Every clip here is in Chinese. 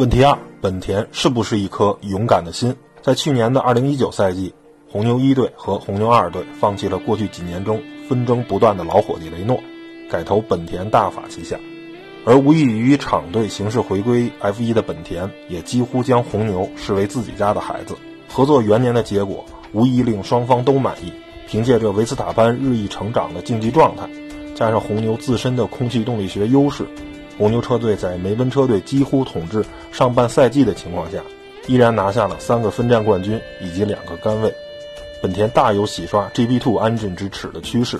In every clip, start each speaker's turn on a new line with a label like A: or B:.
A: 问题二：本田是不是一颗勇敢的心？在去年的2019赛季，红牛一队和红牛二队放弃了过去几年中纷争不断的老伙计雷诺，改投本田大法旗下。而无异于厂队形式回归 F1 的本田，也几乎将红牛视为自己家的孩子。合作元年的结果，无疑令双方都满意。凭借着维斯塔潘日益成长的竞技状态，加上红牛自身的空气动力学优势，红牛车队在梅奔车队几乎统治上半赛季的情况下，依然拿下了三个分站冠军以及两个杆位。本田大有洗刷 GP2 engine 之耻的趋势。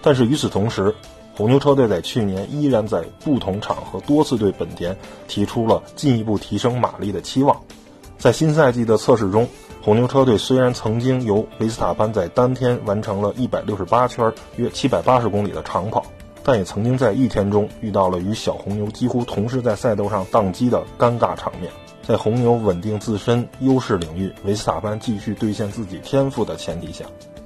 A: 但是与此同时，红牛车队在去年依然在不同场合多次对本田提出了进一步提升马力的期望。在新赛季的测试中，红牛车队虽然曾经由维斯塔潘在当天完成了一百六十八圈约七百八十公里的长跑，但也曾经在一天中遇到了与小红牛几乎同时在赛道上宕机的尴尬场面。在红牛稳定自身优势领域，维斯塔潘继续兑现自己天赋的前提下，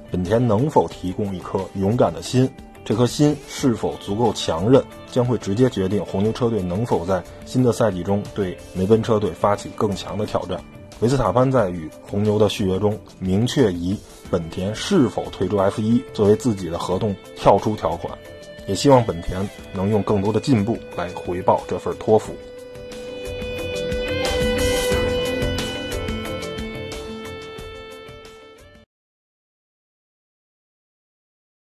A: 本田能否提供一颗勇敢的心？这颗心是否足够强韧，将会直接决定红牛车队能否在新的赛季中对梅奔车队发起更强的挑战。维斯塔潘在与红牛的续约中明确以本田是否退出 F1 作为自己的合同跳出条款，也希望本田能用更多的进步来回报这份托付。